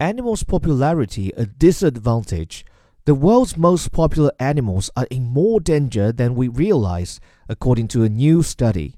animals' popularity a disadvantage? The world's most popular animals are in more danger than we realize, according to a new study.